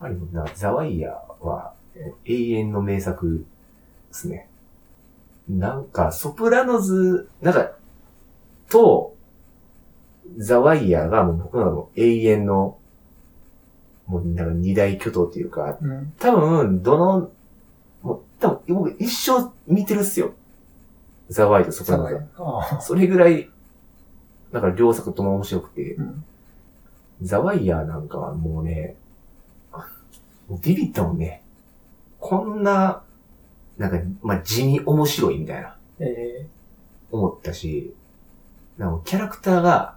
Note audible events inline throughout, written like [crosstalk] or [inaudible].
ぱりな、ザワイヤーは永遠の名作ですね。なんか、ソプラノズ、なんか、と、ザワイヤーがもう僕の永遠の、もうなんか二大巨頭っていうか、うん。多分、どの、もう、多分、僕一生見てるっすよ。ザワイとソプラノズ。それぐらい、だから両作とも面白くて、うん。ザワイヤーなんかはもうね、ビビったもんね。こんな、なんか、まあ、地味面白いみたいな、え思ったし、なんかキャラクターが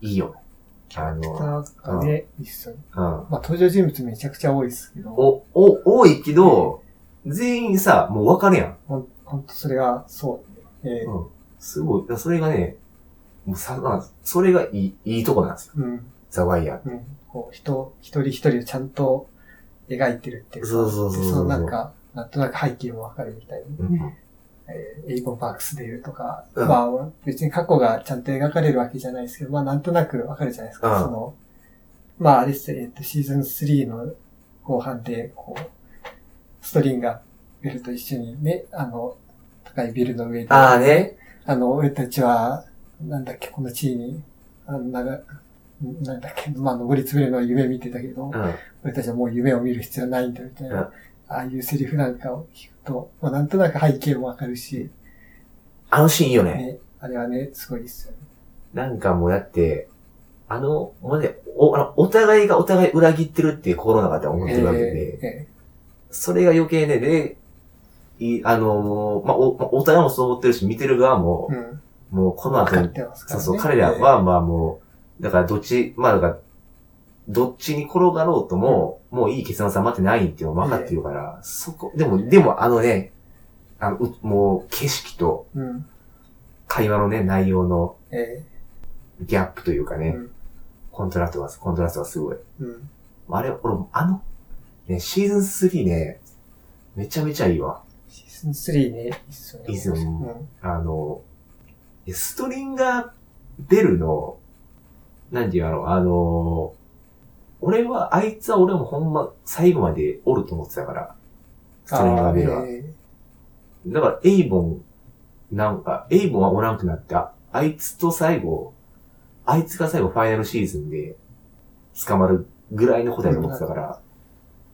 いいよ。あー、の、スターがね、一緒に。うん。まあ、登場人物めちゃくちゃ多いですけど、お、お、多いけど、全員さ、もうわかるやん。ほんほんとそれが、そう、えうん。すごい。それがね、もうさ、まあそれがいい、いいとこなんですよ。ー、うん。ザワイヤーって。うん。こう、人、一人一人をちゃんと描いてるっていうか。そうそうそうそうでそのなんか、なんとなく背景もわかるみたいに。うん。えーエイボン・パークスデールとか、うんまあ、別に過去がちゃんと描かれるわけじゃないですけど、まあ、なんとなくわかるじゃないですか。うんその、まあ、あれっすよえっと、シーズン3の後半で、こう、ストリンガーベルと一緒にね、あの、高いビルの上で、ああね。あの、俺たちは、なんだっけ、この地位に、あの、なんだっけ、まあ、登り詰めるのは夢見てたけど、うん。俺たちはもう夢を見る必要ないんだみたいな、うんああいうセリフなんかを聞くと、まあ、なんとなく背景もわかるし、あのシーンいいよね。ね、あれはね、すごいですよね。なんかもうだって、あの、もうね、お、あのお互いがお互い裏切ってるって心の中では思ってるわけで、ええそれが余計ね、で、いあの、まあ、お、まあお互いもそう思ってるし、見てる側もえ、うん。もうこの後にね。そうそう、彼らは、まあもう、だからどっち、まあだから、どっちに転がろうとも、もういい結末は待ってないっていうの分かってるから、そこ、でも、でもあのね、あの、うもう景色と。会話のね、内容のえギャップというかね。コントラストが、コントラストがすごい。うん。あれ、俺、あの、ね、シーズン3ね、めちゃめちゃいいわ。シーズン3ね、いいっすよね。いいっすようん。あの、ストリンガーベルの、なんていうの、あの、俺は、あいつは俺もほんま最後までおると思ってたから、ストリンガーベルは。えだから、エイボン、なんか、エイボンはおらんくなって、ああいつと最後、あいつが最後ファイナルシーズンで捕まるぐらいのことやと思ってたから、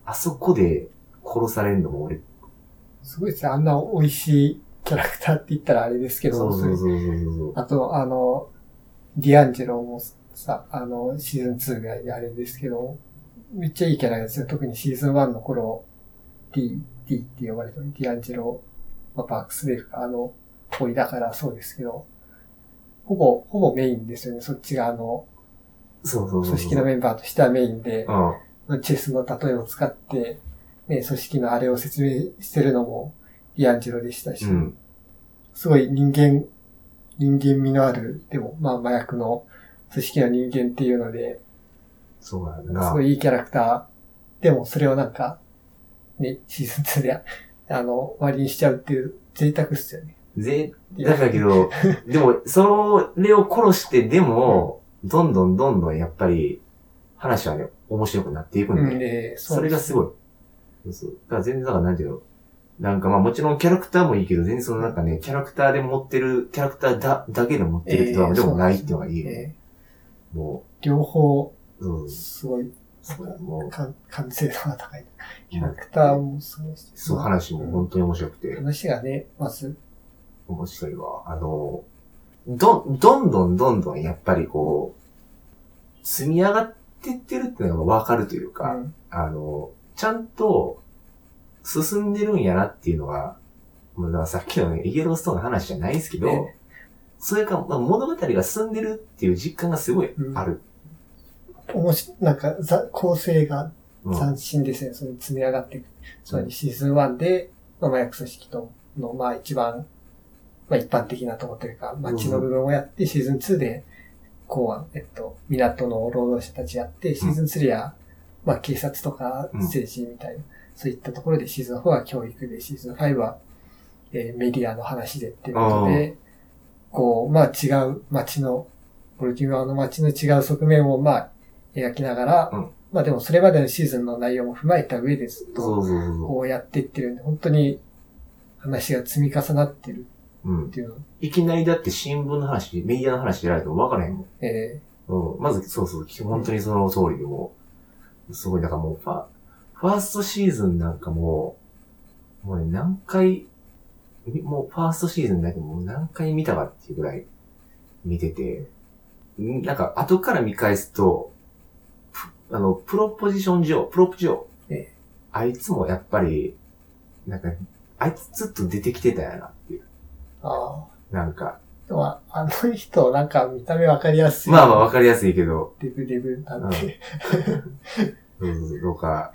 あそこで殺されるのも俺、えすごいですね。あんな美味しいキャラクターって言ったらあれですけど、そうそうそうそう。あと、あの、ディアンジェロもさ、あの、シーズン2ぐらいであれですけど、めっちゃいいキャラですよ。特にシーズン1の頃、D、D って呼ばれてるディアンジェロ、まあ、パークスデールか、あの、恋だからそうですけど、ほぼ、ほぼメインですよね。そっちがあの。組織のメンバーとしてはメインで、うん。チェスの例えを使って、ね、組織のあれを説明してるのも、ディアンジェロでしたし、うん。すごい人間、人間味のある、でも、まあ麻薬の組織の人間っていうので、そうなんだな。すごいいいキャラクター。でもそれをなんか、ね、シーズン2で、[laughs] あの、終わりにしちゃうっていう贅沢っすよね。ぜ、だからけど、[laughs] でも、それを殺して、でも、どんどんどんどんやっぱり、話はね、面白くなっていくんうん、で、で、それがすごい。そうそう。だから全然、だからなんていうの、なんかまあもちろんキャラクターもいいけど、全然そのなんかね、キャラクターで持ってる、キャラクターだ、だけで持ってる人はでもないっていうのがいいよね。えもー両方、う、うん。すごい、そう、もう、完完成度が高い。キャラクターもすごいし。そう、話も本当に面白くて、話がね、まず、面白いわ。あの、ど、どんどんどんどんやっぱりこう、積み上がってってるっていうのがわかるというか、うん。あの、ちゃんと進んでるんやなっていうのが、もうさっきのね、イエローストーンの話じゃないですけど、えそれか、まあ、物語が進んでるっていう実感がすごいある。おもし、なんか、ざ構成がうん斬新ですね。その積み上がっていく。つまりシーズン1で、まあ、麻薬組織との、まあ一番、まあ一般的なところというか、街の部分をやって、シーズン2で、港湾、えっと、港の労働者たちやって、シーズン3は、まあ警察とかうん政治みたいな、そういったところで、シーズン4は教育で、シーズン5は、えーメディアの話でっていうことで、こう、まあ違う街の、ボルティモアの街の違う側面を、まあ、描きながら、うんまあでもそれまでのシーズンの内容も踏まえた上でずっとこうやっていってるんで、本当に話が積み重なってるう。うんっ。ていうの。いきなりだって新聞の話、メディアの話やられても分からへんもん。えうん。まず、そうそう、本当にその通りでもう、すごい、だからもうファ、ファーストシーズンなんかもう、もうね、何回、みもうファーストシーズンだけもう何回見たかっていうぐらい見てて、んなんか後から見返すと、プあの、プロポジション上、プロプ上、えあいつもやっぱり、なんか、あいつずっと出てきてたやなっていう。ああ。なんか、でもあの人、なんか見た目わかりやすい。まあまあわかりやすいけど、デブデブなんで。そうそうそうとか、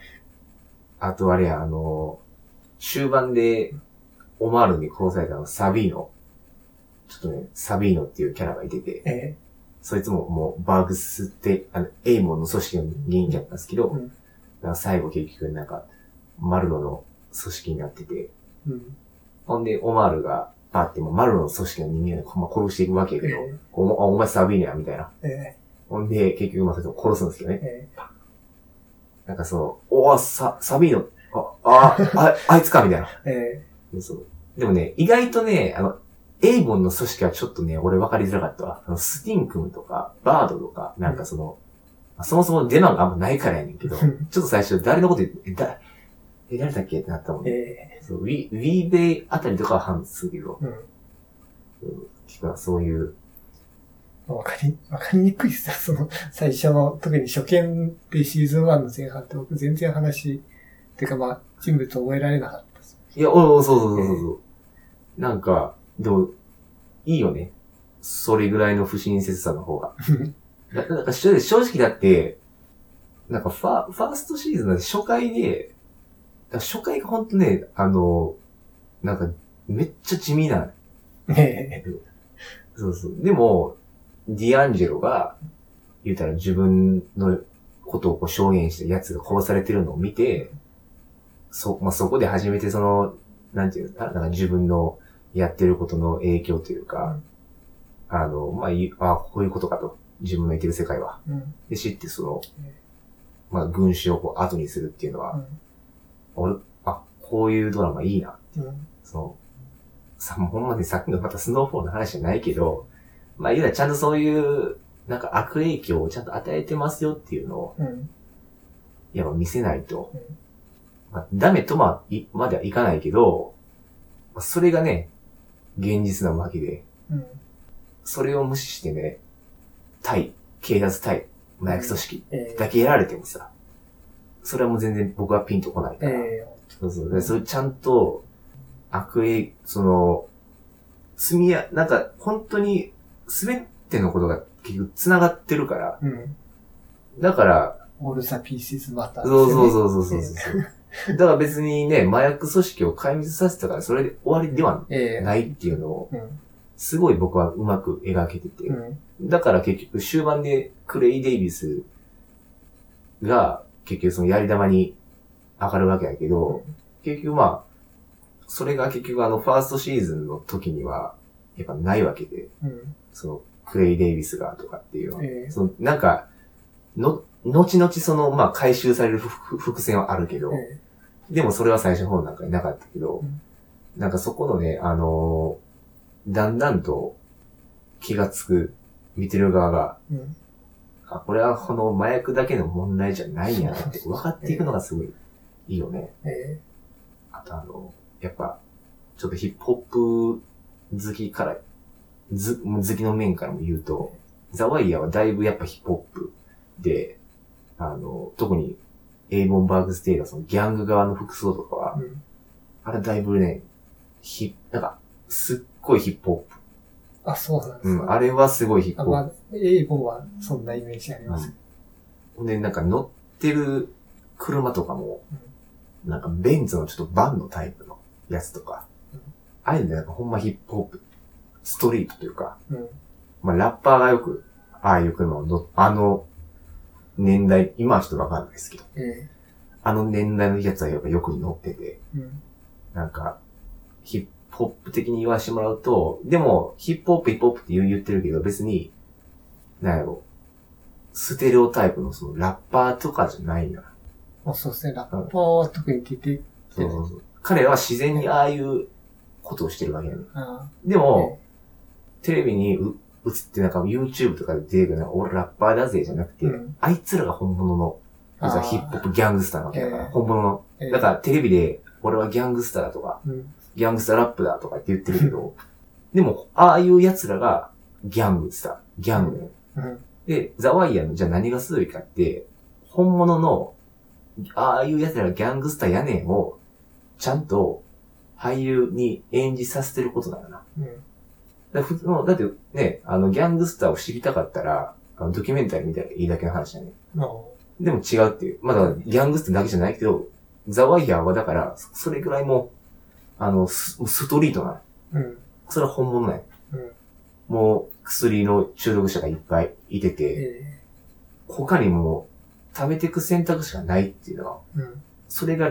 あとあれや、あの、終盤で、オマールに殺されたの、サビーノ。ちょっとね、サビーノっていうキャラがいてて、えそいつももう、バーグスって、あの、エイモンの組織の人間だったんですけど、うんなんか最後結局なんか、マルロの組織になってて、えうん。ほんで、オマールが、パってもうマルロの組織の人間をまあ殺していくわけやけど、えおお前サビーノや、みたいな。ええほんで、結局まあそいつも殺すんですけどね。ええなんかその、おー、サ、サビーノ、あ、あ、あ、あいつか、みたいな。えそう。でもね、意外とね、あの、エイボンの組織はちょっとね、俺分かりづらかったわ。あのスティンクムとか、バードとか、なんかその、そもそも出番があんまないからやねんけど、ちょっと最初誰のこと言って、え、だ、え、誰だっけってなったもんえね。えそう、ウィ、ウィーベイあたりとかは判するけど、うん。うん、聞くわそういう、わかり、わかりにくいっすよ。その、最初の、特に初見でシーズン1の前半って僕全然話、てかまあ、人物覚えられなかった。いや、おおそうそうそうそうそう。なんか、でも、いいよね。それぐらいの不親切さの方が。[laughs] ななんか正正直だって、なんかファファーストシーズンの初回で、初回がほんとね、あの、なんか、めっちゃ地味な。ええそうそう。でも、ディアンジェロが、言うたら自分のことをこう証言したやつが殺されてるのを見て、そ、まあ、そこで初めてその、なんていうのかな、なんか自分のやってることの影響というか、あの、まあ、いあこういうことかと。自分の生きてる世界は。うん。で、知ってそのうん、まあ、軍師をこう後にするっていうのは、俺、あ、こういうドラマいいな。うん。うん。その、さ、ほんまにさっきのまたスノーフォールの話じゃないけど、まあ、言うたらちゃんとそういう、なんか悪影響をちゃんと与えてますよっていうのを、うん。やっぱ見せないとうん。まあ、ダメとまあ、い、まではいかないけど、まあそれがね、現実なわけで、うん。それを無視してね、対、警察対、麻薬組織えだけやられてもさ、それはもう全然僕はピンとこないえから。えそうそう。でそれちゃんと、悪影、その、積みや、なんか、本当に、すべてのことが結局繋がってるから、えうん。だから、オールザピーシスマター、そうそうそうそうそうそう。[laughs] だから別にね、麻薬組織を壊滅させたから、それで終わりではええないっていうのを、うん。すごい僕はうまく描けてて。うん。だから結局終盤でクレイ・デイビスが結局そのやり玉に上がるわけやけど、結局まあ、それが結局あのファーストシーズンの時にはやっぱないわけで、うん。そのクレイ・デイビスがとかっていうのは。ええそのなんか、の、後々そのまあ回収される伏線はあるけど、えでもそれは最初の方なんかになかったけど、うんなんかそこのね、あのーだんだんと気がつく見てる側が、えうん。あ、これはこの麻薬だけの問題じゃないんやなって分かっていくのがすごいいいよね。えあとあの、やっぱ、ちょっとヒップホップ好きから、ず、好きの面からも言うと、ザワイヤーはだいぶやっぱヒップホップで、あの、特にエイボンバーグステイがそのギャング側の服装とかはえ、うん。あれだいぶね、ひ、なんか、すっごいヒップホッあ、そうなんでプ。すうん、あれはすごいヒップあ、ホップ。まあ、英語はそんなイメージあります。ほんで、なんか乗ってる車とかも、なんかベンツのちょっとバンのタイプのやつとかうん、ああいうのでなんかほんまヒップホップ、ストリートというか、うん。まあラッパーがよく、ああいう車を乗っあの年代、今はちょっとわかんないですけど、えあの年代のやつはやっぱよく乗ってて、えうん。なんか、ヒップホップ的に言わしてもらうと、でも、ヒップホップヒップホップって言ってるけど、別に、なんやろ。ステレオタイプのそのラッパーとかじゃないんだ。まあそうですね、ラッパーは特に出て、そうそうそう。彼は自然にああいうことをしてるわけやね。あでも、テレビにう映ってなんか YouTube とかで出てくるなんか俺ラッパーだぜじゃなくて、うんあいつらが本物の、ヒップホップギャングスターなわけだから、ええ本物の。ええだからテレビで俺はギャングスターだとか、うん。ギャングスターラップだとかって言ってるけど、でも、ああいう奴らがギャングスター、ギャングね。うん。で、ザワイヤーのじゃあ何がすごいかって、本物の、ああいう奴らがギャングスターやねんを、ちゃんと俳優に演じさせてることだよな。うん。だ普通の、だってね、あの、ギャングスターを知りたかったら、あの、ドキュメンタリー見たらいいだけの話だね。まあ、でも違うっていう。まだギャングスターだけじゃないけど、ザワイヤーはだから、そそれぐらいもう、あの、スストリートなの。うん。それは本物なんようん。もう、薬の中毒者がいっぱいいてて、え他にも食べていく選択肢がないっていうのは、えうん。それが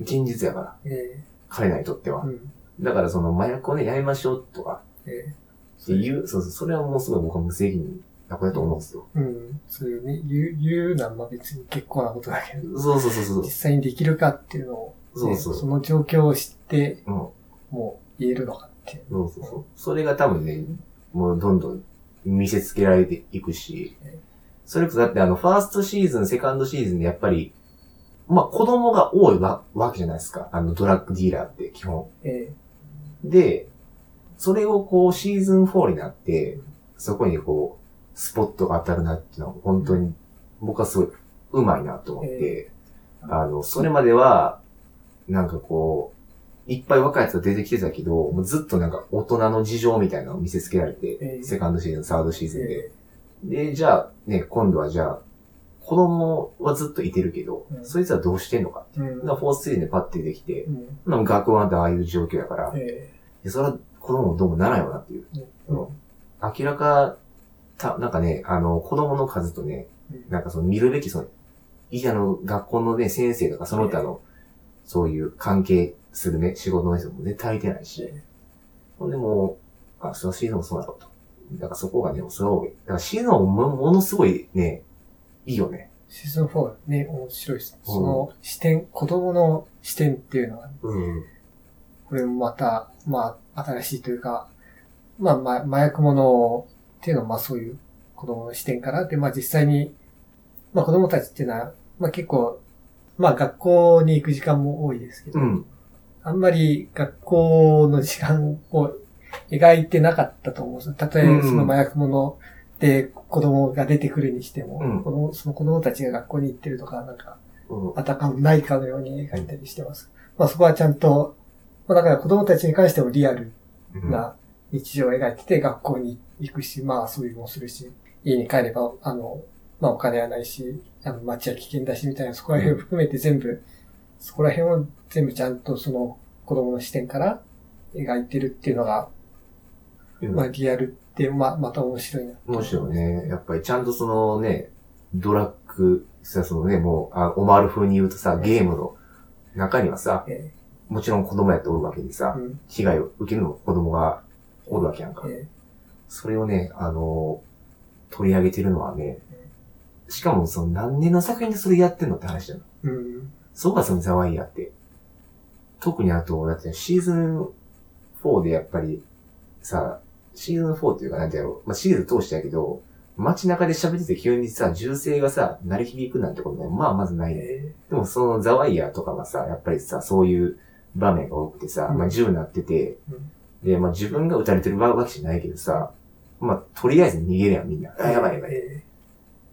現実やから、え彼らにとってはえ。うん。だからその麻薬をね、やめましょうとかえっていう、そうそう、それはもうすごい僕は無責任なことだと思うんですよ。えうん。そういうね、言う、言うのはまあ別に結構なことだけど、そうそうそうそう実。際にできるかっていうのを、ねそうそうその状況を知って、うん。もう言えるのかっていう。そうそうそう。それが多分ね、もうどんどん見せつけられていくし、それこそだってあの、ファーストシーズン、セカンドシーズンでやっぱり、まあ子供が多いわわけじゃないですか。あのドラッグディーラーって基本。えで、それをこうシーズン4になって、そこにこう、スポットが当たるなっていうのは本当に僕はすごい上手いなと思って、あの、それまでは、なんかこう、いっぱい若いやつが出てきてたけど、もうずっとなんか大人の事情みたいなのを見せつけられて、ええセカンドシーズン、サードシーえズンで。えで、じゃあね、今度はじゃあ、子供はずっといてるけど、うん。そいつはどうしてんのか。えうん。だからフォースシーズンでパッて出てきて、学校なんてああいう状況やから、それは子供もどうもならんよなっていう。えうん明らか、た、なんかね、あの、子供の数とね、うんなんかその見るべきその、いやあの、学校のね、先生とかその他の、そういう関係するね、仕事の人もね、足りてないし。ほんでもう、あ、そのシーズンもそうだろうと。だからそこがね、すごい、だからシーズンももものすごいね、いいよね。シーズン4ね、面白いです。その視点、子供の視点っていうのは、うん。これもまた、まあ、新しいというか、まあ、ま、麻薬物っていうのは、まあそういう子供の視点から、で、まあ実際に、まあ子供たちっていうのは、まあ結構、まあ学校に行く時間も多いですけど、うん。あんまり学校の時間を描いてなかったと思うんですよ。たとえうんその麻薬物で子供が出てくるにしても、うん子供その子供たちが学校に行ってるとか、なんか、うん。あたかもないかのように描いたりしてます。まあそこはちゃんと、まあだから子供たちに関してもリアルうん。な日常を描いてて、学校に行くし、まあ遊びもするし、家に帰れば、あの、まあお金はないし、あの街は危険だしみたいな、そこら辺を含めて全部、そこら辺を全部ちゃんとその子供の視点から描いてるっていうのが、うんまあリアルって、まあまた面白いな。面白いね。やっぱりちゃんとそのね、ドラッグ、さ、そのね、もう、あオマール風に言うとさ、ゲームの中にはさ、えもちろん子供やっておるわけでーさう、ん被害を受けるのも子供がおるわけやんか。えそれをね、あの、取り上げてるのはね、しかもその何年の作品でそれやってんのって話だよ。ーうん。そうか、そのザワイヤーって。特にあと、だってシーズン4でやっぱり、さ、シーズン4っていうかなんてやろう、まあ、シリーズ通してやけど、街中で喋ってて急にさ、銃声がさ、鳴り響くなんてことね、まあまずないね。えでもそのザワイヤーとかはさ、やっぱりさ、そういう場面が多くてさ、うん。まあ銃鳴ってて、うん。で、まあ自分が撃たれてるわけじゃないけどさ、まあとりあえず逃げるやん、みんな。ーあ、やばいやばい。え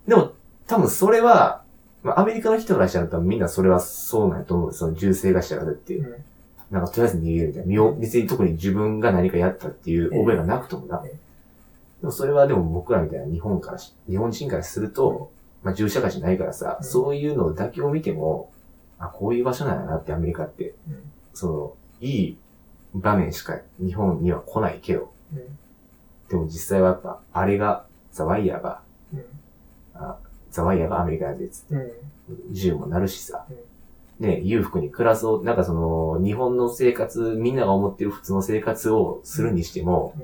でも、多分それは、まあアメリカの人からしたら多分みんなそれはそうなんやと思う。その銃声がしたらだってなんかとりあえず逃げるみたいな。身を、別に特に自分が何かやったっていう覚えがなくともな。ええ。でもそれはでも僕らみたいな日本からし、日本人からすると、まあ銃社会じゃないからさ、うん。そういうのだけを見ても、あ、こういう場所なんやなってアメリカって、うんその、いい場面しか日本には来ないけど、うんでも実際はやっぱ、あれが、ザワイヤーが、うん。ザワイヤーがアメリカやでつって、うん。銃もなるしさ、ね、裕福に暮らそう、なんかその、日本の生活、みんなが思ってる普通の生活をするにしても、うん。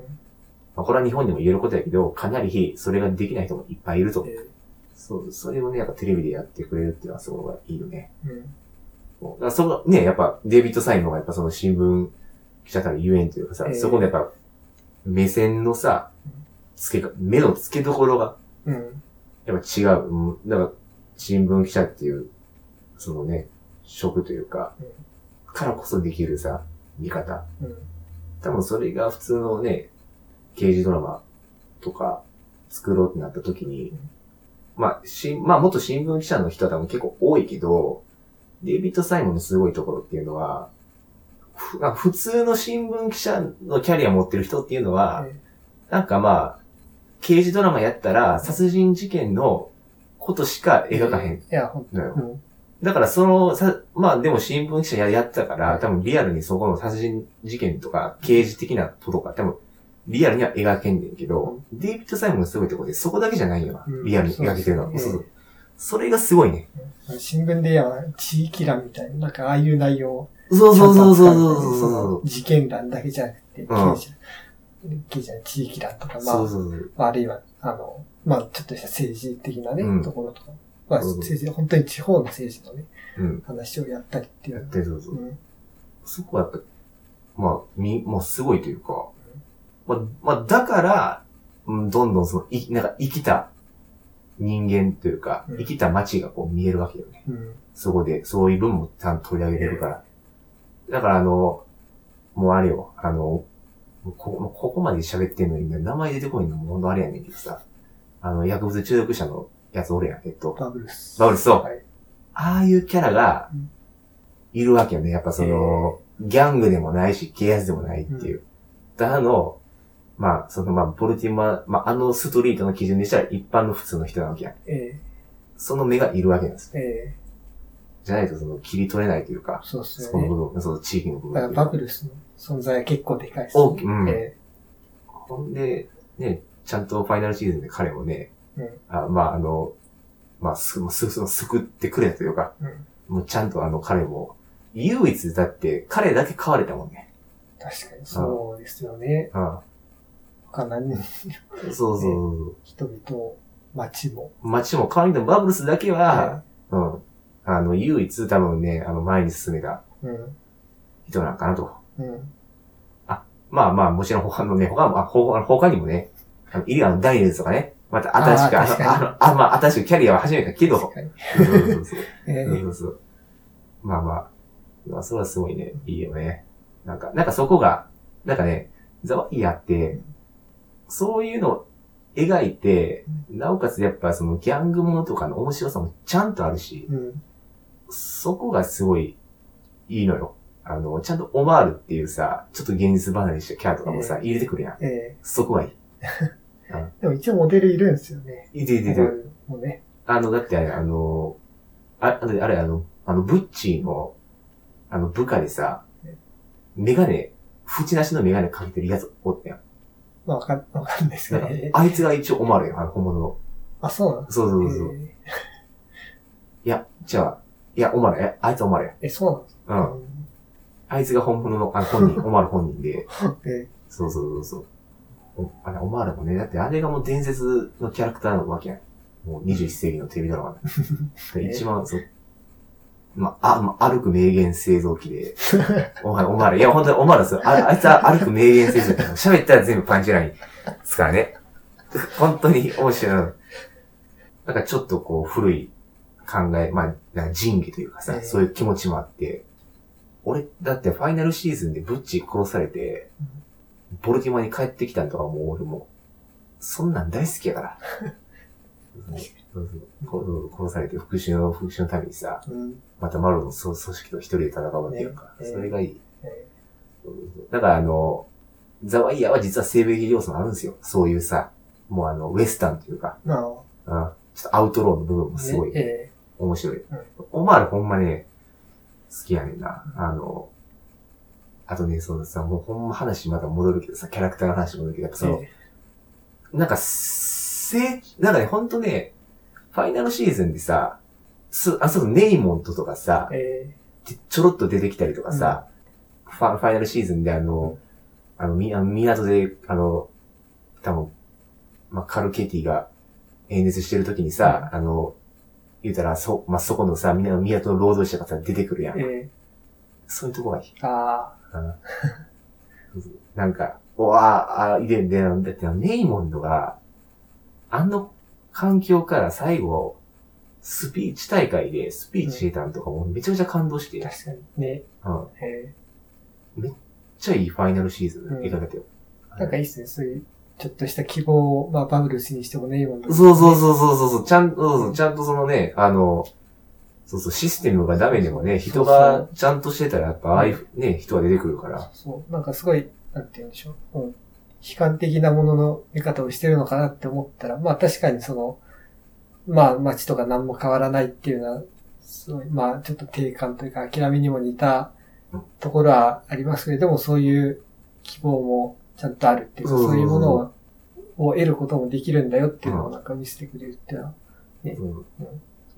まあ、これは日本でも言えることやけど、かなりそれができない人もいっぱいいると。えそう、それをね、やっぱテレビでやってくれるっていうのはすごいいいよね。うん。だからそのね、やっぱデイビッド・サイモンがやっぱその新聞記者たるゆえんというかさ、ええそこのやっぱ目線のさ、つけか、目の付けどころがうん。やっぱ違う。うんだから新聞記者っていう、そのね、職というかうん、からこそできるさ、見方。うん。多分それが普通のね、刑事ドラマとか作ろうってなった時に、まあ、し、まあ、元新聞記者の人は多分結構多いけど、デイビッド・サイモンのすごいところっていうのは、普通の新聞記者のキャリア持ってる人っていうのは、えなんかまあ、刑事ドラマやったら殺人事件のことしか描かへんいや、ほんのよ。うん。だからその、さ、まあでも新聞記者ややってたから、多分リアルにそこの殺人事件とか、刑事的なこととか、多分リアルには描けんねんけど、デイビッド・サイモンのすごいところでそこだけじゃないよな。うんリアルに描けてるのは。そうそうそれがすごいね。新聞でや地域欄みたいな、なんかああいう内容をそうそうそうそうそう事件欄だけじゃなくて、ん刑事、地域欄とか、まそう。あ、そうそうまああるいは、あの、まあ、ちょっとした政治的なね、うんところとか、まあ、うん政治、本当に地方の政治のね、うん。話をやったりっていう。やってるそうそうう。ん。そこはやっぱ、まあ、み、もうすごいというか、まあ、まあ、だから、うん、どんどんその、い、なんか生きた人間というか、うん生きた街がこう見えるわけよね。うん。そこで、そういう分もちゃんと取り上げれるから。だからあの、もうあれよ、あの、ここここまで喋ってんのに、名前出てこいのもほんとあれやねんけどさ、あの、薬物中毒者のやつおるやん、えっと、バブルス。バブルスそうはい。ああいうキャラがうん、いるわけよね。やっぱその、ギャングでもないし、警察でもないっていう。ただの、まあ、そのまあ、ボルティマ、まあ、あのストリートの基準にしたら一般の普通の人なわけやん。えその目がいるわけなんです。えええじゃないとその、切り取れないというか、そうっすそこのよね。部分、その地域の部分だからっていうか。バブルスの存在は結構でかいです、大きうんえほんで、ね、ちゃんとファイナルシーズンで彼もね、うんあまあ、あの、まあ、す、す、す、救ってくれたというか、えうん。もうちゃんとあの彼も、唯一だって彼だけ飼われたもんね。確かにそうですよね。うん。他何人、そうそうそう。人々も、街も。街も代わりにバブルスだけは、うん。あの、唯一多分ね、あの、前に進めたうん。人なんかなと。うん。まあまあ、もちろん他のね、他も、あ他他にもね、あの、いるあの、ダニエルズとかね、また新しく、ああー確かにの、あまあ、新しくキャリアは始めたけど、確かに。そうそうそう。えそうそうそう。まあまあ、まあ、それはすごいね、いいよね。なんか、なんかそこが、なんかね、ザワイヤって、そういうのを描いて、なおかつやっぱそのギャングものとかの面白さもちゃんとあるし、えうん。そこがすごいいいのよ。あの、ちゃんとオマールっていうさ、ちょっと現実離れしたキャラとかもさ、え入れてくるやん。えそこがいい。え [laughs] でも一応モデルいるんですよね。いていていて。もうね。あの、だってあの、あ、あれ、あれ、あの、あの、ブッチーの、あの、部下でさ、メガネ、縁なしのメガネかけてるやつおったやん。まあわかん、わかんないですけどね。あいつが一応オマールやん、あの、本物の。あ、そうなんそうそうそうそう。いえや、じゃあ、いや、オマール、え、あいつオマールや。ええ、そうなんですうん。かあいつが本物の、あの、本人、オマール本人で。う [laughs] ん。えそうそうそうそう。おあれ、オマールもね、だってあれがもう伝説のキャラクターなわけやん。もう21世紀のテレビドラマで。で [laughs] 一番、そう、まあ、あ、まあ、歩く名言製造機で、お前、お前ら、いや、本当にお前らそう、ああいつは歩く名言製造機。喋ったら全部パンチラインですからね。本当に面白い。なんかちょっとこう、古い考え、まあ、仁義というかさ、ええそういう気持ちもあって、俺、だってファイナルシーズンでブッチ殺されて、ボルティモアに帰ってきたんとかもう俺も、そんなん大好きやから。[laughs] そうそう殺殺されて復讐の、復讐のためにさ、うん。またマロの組織と一人で戦うわけやんか。ねそれがいい。えそうそうそうだからあの、ザワイヤーは実は西部劇要素もあるんですよ。そういうさ、もうあの、ウエスタンというか、まあ、うん、ちょっとアウトローの部分もすごい、ねえ面白い。うんオマールほんまね、好きやねんな。あの、あとね、そのさ、もうほんま話また戻るけどさ、キャラクターの話戻るけど、やっぱその、えなんか、せなんかね、ほんとね、ファイナルシーズンでさ、す、あ、そうそう、ネイモントとかさえ、えちょろっと出てきたりとかさ、ファファイナルシーズンであの、あの、み、あの港で、あの、多分、まあ、カルケティが、演説してる時にさ、あの、言うたら、そ、まあ、そこのさ、みんなの港の労働者がさ、出てくるやん。えそういうとこがいい。ー、あうん [laughs] なんか、おああ、いで、で、だってネイモンドが、あの環境から最後、スピーチ大会でスピーチしてたんとかもめちゃめちゃ感動して、あ、確かにね。うん。えめっちゃいいファイナルシーズンうん描けたよ。ー、なんかいいっすね。そういう、ちょっとした希望を、まあ、バブルスにしてもね、今の。そうそうそうそうそうそう、ちゃんと、そうそうちゃんとそのね、あの、そうそう、システムがダメでもね、人がちゃんとしてたらやっぱああいうね、人が出てくるから。そう。なんかすごい、なんて言うんでしょう。うん。悲観的なものの見方をしてるのかなって思ったら、まあ確かにその、まあ街とか何も変わらないっていうのは、すごい、まあちょっと定感というか諦めにも似たところはありますけれども、そういう希望もちゃんとあるっていうか、そうそうそうそういうものをを得ることもできるんだよっていうのをなんか見せてくれるっていうのは、うん。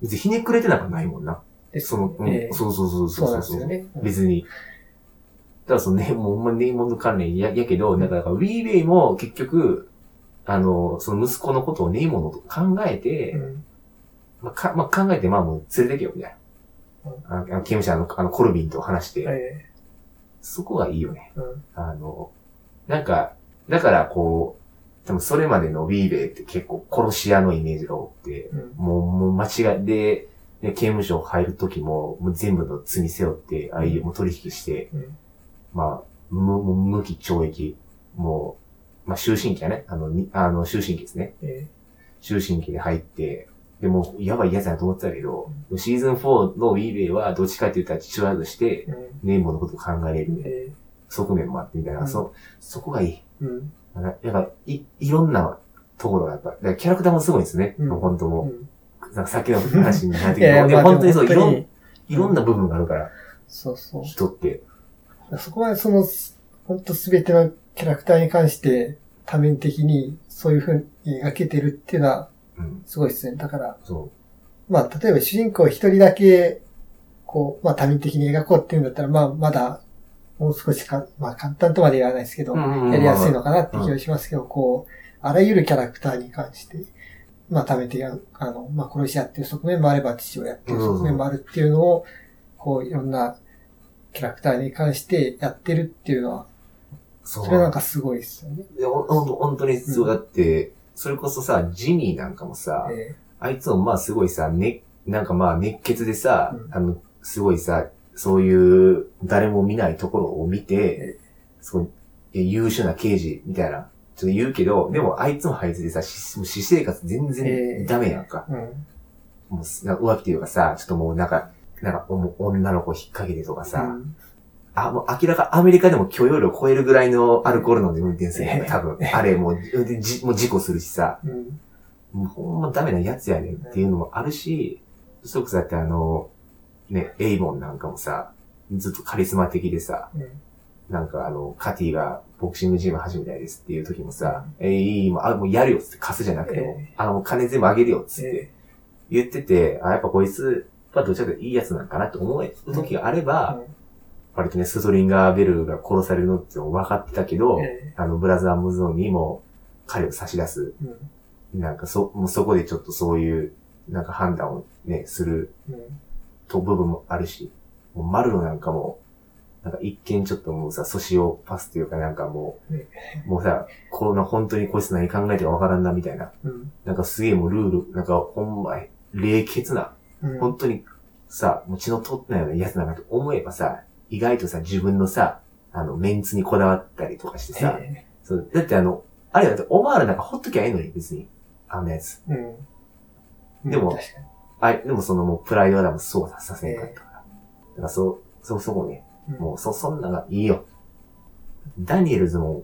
別にひねくれてなんかないもんな。ですその、うんええそうそうそうそそううなんですよね。うん別に。ただそのね、もうほんまネイモンド関連や、やけど、だからウィーウェイも結局、あの、その息子のことをネイモンドと考えて、うん。まあ、か、まあ、考えて、まあもう連れてけよ、みたいな。あの、刑務所の、あの、コルビンと話して、えそこがいいよね。えうん。あの、なんか、だからこう、多分それまでのウィーベイって結構殺し屋のイメージが多くて、うん。もう、もう間違いで、ね、刑務所入る時も、もう全部の罪背負って、ああいうもう取引して、うんまあ、無、無無期懲役、もう、まあ終身刑やね。あの、にあの、終身刑ですね。え終身刑で入って、でも、やばいやつだと思ってたけど、シーズン4のウィーベイはどっちかって言ったら父親として、ネイモのことを考えれるえ側面もあってみたいな、うん。そ、そこがいい。えうん。なんかやっぱ、い、いろんなところがやっぱ、キャラクターもすごいですね。うん。もう本当もう。ん。う、なんかさっきの話になって [laughs] いやいや、でもまあ本当にそう、いろん、いろんな部分があるから、そうそう。人って。そこまでその、本当すべてのキャラクターに関して多面的にそういう風に描けてるっていうのはうん。すごいですね。だから、そまあ、例えば主人公一人だけ、こう、まあ多面的に描こうっていうんだったら、まあまだ、もう少しか、まあ簡単とまで言わないですけど、う。やりやすいのかなって気がしますけど、こう、あらゆるキャラクターに関して、まあ、食べてや、あの、まあ、殺し屋っていう側面もあれば、父親っていう側面もあるっていうのを、こう、いろんなキャラクターに関してやってるっていうのは、そう。それなんかすごいですよね。いやほん本当にそうだって、それこそさ、ジニーなんかもさ、えあいつもまあすごいさ、ね、なんかまあ熱血でさ、うんあの、すごいさ、そういう誰も見ないところを見てえ、すごいえ優秀な刑事みたいな、ちょっと言うけど、でもあいつもあいつでさ、私生活全え然えダメやんか。うん。もう浮気というかさ、ちょっともうなんか、なんか女の子引っ掛けてとかさ、うん。あ、もう明らかアメリカでも許容量超えるぐらいのアルコール飲んで運転するやんええ。多分。あれもう、でじもう事故するしさ、うん。もうほんまダメなやつやねんっていうのもあるし、そこさってあの、ね、エイモンなんかもさ、ずっとカリスマ的でさ、うん。なんかあの、カティがボクシングジム始めたいですっていう時もさ、えーいい、もうあ、もうやるよっつって貸すじゃなくても、えあの、金全部あげるよっつってえ。言ってて、あ、やっぱこいつはどちらかというといいやつなんかなって思う時があれば、割とね、ストリンガーベルが殺されるのって分かってたけど、えあの、ブラザームゾーンにも彼を差し出す。うん。なんかそ、もうそこでちょっとそういう、なんか判断をね、するうん。と部分もあるし、もうマルロなんかも、なんか一見ちょっともうさ、ソシオパスというかなんかもねう、もうさ、この本当にこいつ何考えてるかわからんなみたいな。うん。なんかすげえもうルール、なんかほんま、冷血な、うん。本当にさ、もう血の通ってないようなやつだなと思えばさ、意外とさ、自分のさ、あの、メンツにこだわったりとかしてさ、えそうだってあの、あれだって、オマールなんかほっときゃええのに、別に。あんなやつ。えうん。でも。あでもそのもうプライドは多分そうささせんかったから。だからそう、そ、そこね、うんもうそ、そんながいいよ。ダニエルズも、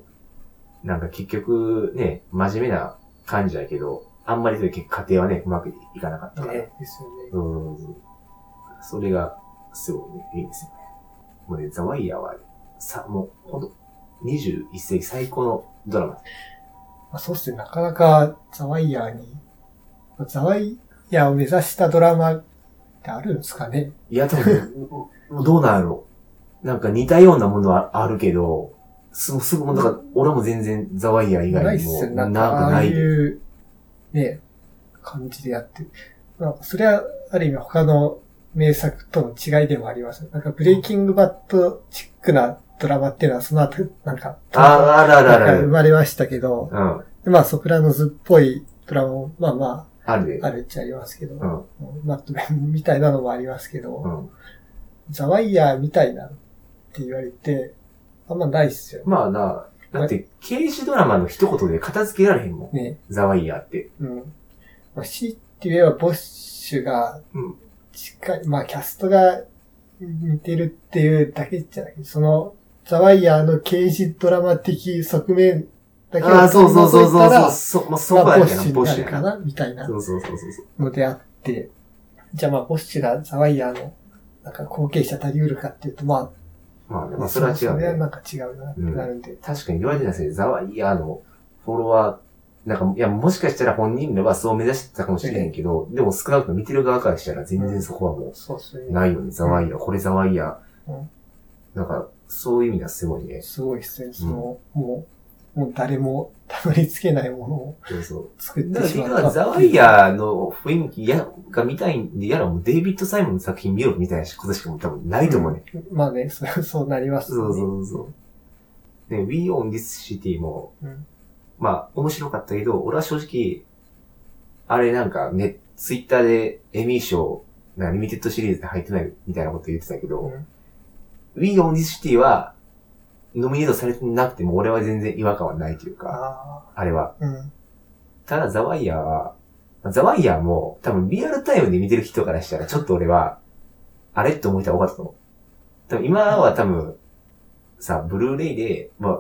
なんか結局ね、真面目な感じだけど、あんまりそういう家庭はね、うまくいかなかったから。ねですよね。うん。それが、すごいね、いいですよね。もうね、ザ・ワイヤーは、さ、もう、ほんと、21世紀最高のドラマ。まあ、そうっすね。なかなかザワイヤーに、ザワイヤーを目指したドラマってあるんですかねいや、多分、[laughs] どうなんやろなんか似たようなものはあるけど、すぐ、すぐ、もうだから、俺も全然ザワイヤー以ない外にも、っすよね。ななんんかかああない。いう、ね、感じでやってる。まあ、それは、ある意味他の名作との違いでもあります。なんか、ブレイキングバットチックなドラマっていうのは、その後、なんか、ああ、あるあるあなんか生る。まれましたけど、うん。まあ、ソプラノズっぽいドラマも、まあまあ。あ、あるっちゃありますけど、うん。マットメンみたいなのもありますけど、うん。ザワイヤーみたいなって言われて、あんまないっすよまあな、だって、刑事ドラマの一言で片付けられへんもん。ね。ザワイヤーって。うん。まあ、強いて言えば、ボッシュがうん、近い、まあ、キャストが似てるっていうだけじゃない。その、ザワイヤーの刑事ドラマ的側面だけをああ、そうそうそうそうそう。そ、まあ、そまあ、こだけな、ボッシュボッシュやな。になるかなみたいなそうそうそうそうそう。のであって、じゃあまあ、ボッシュがザワイヤーの、なんか後継者足りうるかっていうと、ままあまあ、それは違そうれはね。なんか違うなってなるんで。確かに言われてないですね。ザワイヤーのフォロワー、なんか、いや、もしかしたら本人らはそう目指してたかもしれへんけど、でも少なくとも見てる側からしたら全然そこはもそう。ないよね。ザワイヤー。これザワイヤーうん。なんか、そういう意味ではすごいね。すごいですね。その、もう、もう誰もたどり着けないものを。作っだから、てしまった。結局はザワイヤーの雰囲気や、が見たいんで、やらもうデイビッド・サイモンの作品見ろみたいなことしか多分ないと思うね。まあ [laughs] ね、そうそうなりますそうね。そうそう。で、We Own This City も、うんまあ、面白かったけど、俺は正直、あれなんかね、ツイッターでエミー賞、なんかリミテッドシリーズで入ってないみたいなこと言ってたけど、うん We Own This City は、ノミネートされてなくても俺は全然違和感はないというか、ああれは。あ、うん。ただザワイヤーは、ザワイヤーも多分リアルタイムで見てる人からしたらちょっと俺は、あれって思いたら多かったと思う。多分今は多分、さ、ブルーレイで、まあ、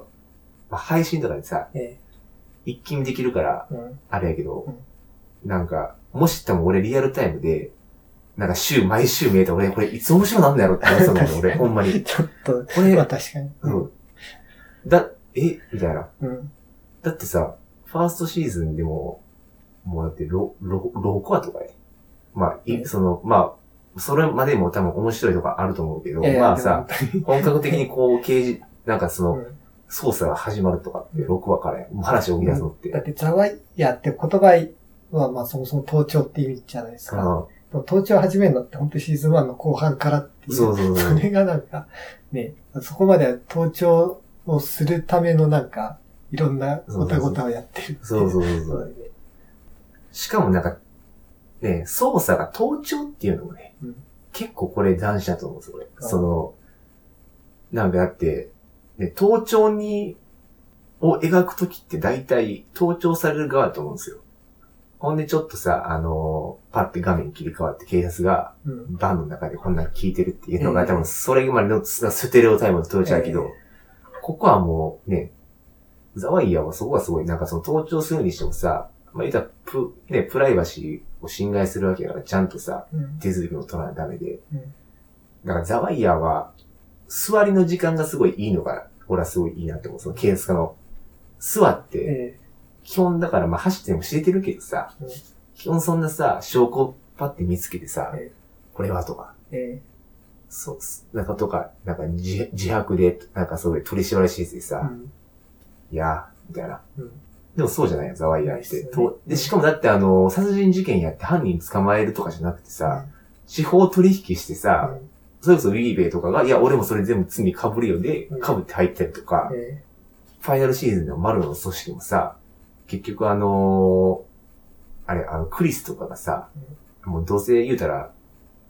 まあ、配信とかでさ、え一気見できるから、え、うん。あれやけど、なんか、もし多分俺リアルタイムで、なんか週、毎週見えたら俺、これいつ面白なんだやろって思ってたもん、[laughs] 俺、ほんまに。ちょっと、これ、まあ確かに。うん。だ、えみたいな。うん。だってさ、ファーストシーズンでも、もうだって6、6、6話とかで。まあ、いうんその、まあ、それまでも多分面白いとかあると思うけど、まあさ、、本格的にこう、刑事、なんかその、うん捜査が始まるとかって6話からやもう話を生み出すのって。だって、ザワイヤーって言葉は、まあそもそも盗聴って意味じゃないですか。うでも盗聴始めるのって本当シーズン1の後半からってん。いう。そうそうそう。それがなんか、ね、そこまでは盗聴をするためのなんか、いろんなごたごたをやってるそうそうそうそそうしかもなんか、ね、捜査が盗聴っていうのもね、うん結構これ男子だと思うんですよ、俺。あその、なんかだって、ね、盗聴に、を描くときって大体盗聴される側だと思うんですよ。ほんでちょっとさ、あのパッて画面切り替わって警察がうん。バンの中でこんなん聞いてるっていうのが、ええ多分それまでのステレオタイムの盗聴だけど、えここはもうね、ザワイヤーはそこがすごい、なんかその盗聴するにしてもさ、まあ言ったらプ、ね、プライバシーを侵害するわけだから、ちゃんとさ、うん。手続きも取らないとダメで。うんだからザワイヤーは、座りの時間がすごいいいのが、俺はすごいいいなって思う。その警察官の。座って、え基本だからまあ走っても知れてるけどさ、うん基本そんなさ、証拠パッて見つけてさ、えこれはとか、え、えそうっす。なんかとか、なんか自自白で、なんかそういう取り締まり施設でえ、さ、うん。いやー、みたいな。うん。でもそうじゃないよ、ザワイヤーって。ねとで、しかもだってあの、殺人事件やって犯人捕まえるとかじゃなくてさ、司法取引してさ、うんそれこそウィーベイとかが、いや、俺もそれ全部罪被るよでうん、被って入ったりとか、えファイナルシーズンのマルの組織もさ、結局あのーあれ、あの、クリスとかがさ、もうどうせ言うたら、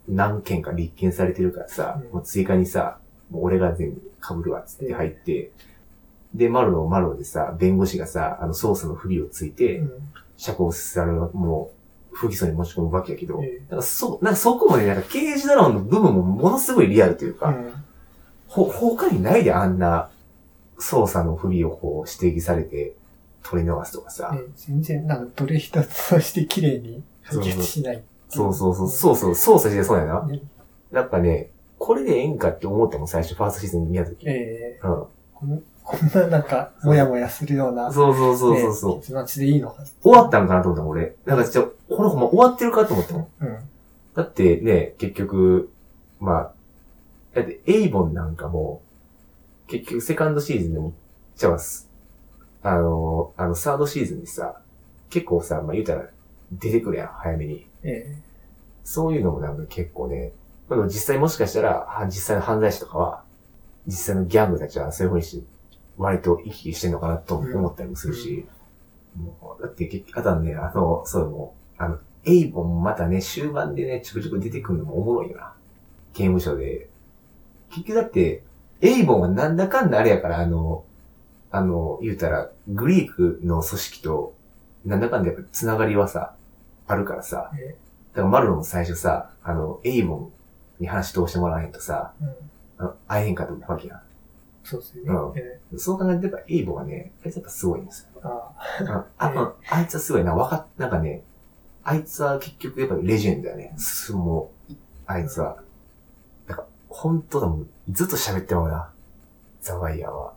何件か立件されてるからさ、うんもう追加にさ、もう俺が全部被るわ、つって入って、で、マルロマルロでさ、弁護士がさ、あの、捜査の不備をついえ、て、うん。釈放される、もう、不起訴に持ち込むわけやけど、ええなんかそ、なんかそこまでなんか刑事ドラマの部分もものすごいリアルというか、うん。ほ、他にないであんな捜査の不備をこう指摘されて取り逃すとかさ、ええ全然、なんか、どれ一つとして綺麗に解決しない。そうそうそう、そうそう、捜査してそうやな。ねなんかね、これでええんかって思ったもん、最初、ファーストシーズン見たとき。ええうん。こんこんななんか、もやもやするような、そうそうそうそうそう、ね結末でいいのか。終わったんかなと思ったもん、俺。なんかちょ、これほんま終わってるかと思ったもん。うん。だってね、結局、まあ、だってエイボンなんかも、結局セカンドシーズンでも、じゃあ、すあの、あの、サードシーズンにさ、結構さ、まあ言うたら、出てくるやん、早めに。えそういうのもなんか結構ね、でも実際もしかしたら、は実際の犯罪者とかは、実際のギャングたちはそういう風にして、割と行き来してんのかなと思ったりもするし、もう、だって結局、あとはね、あの、そうもう、あの、エイボンもまたね、終盤でね、ちょくちょく出てくるのもおもろいよな。刑務所で。結局だって、エイボンはなんだかんだあれやから、あの、あの、言うたら、グリークの組織と、なんだかんだやっぱつながりはさ、あるからさ。えだからマルロも最初さ、あの、エイボンに話通してもらわへんとさ、うん。あの会えへんかったわけやそうですようんね。えん。そう考えるとやっぱエイボンはね、あいつやっぱすごいんですよ。あうんあ、うんあいつはすごいな、わかっ、なんかね、あいつは結局やっぱりレジェンドだよね。相撲。あいつは。なんか、本当だもん。ずっと喋ってまうな。ザワイヤーは。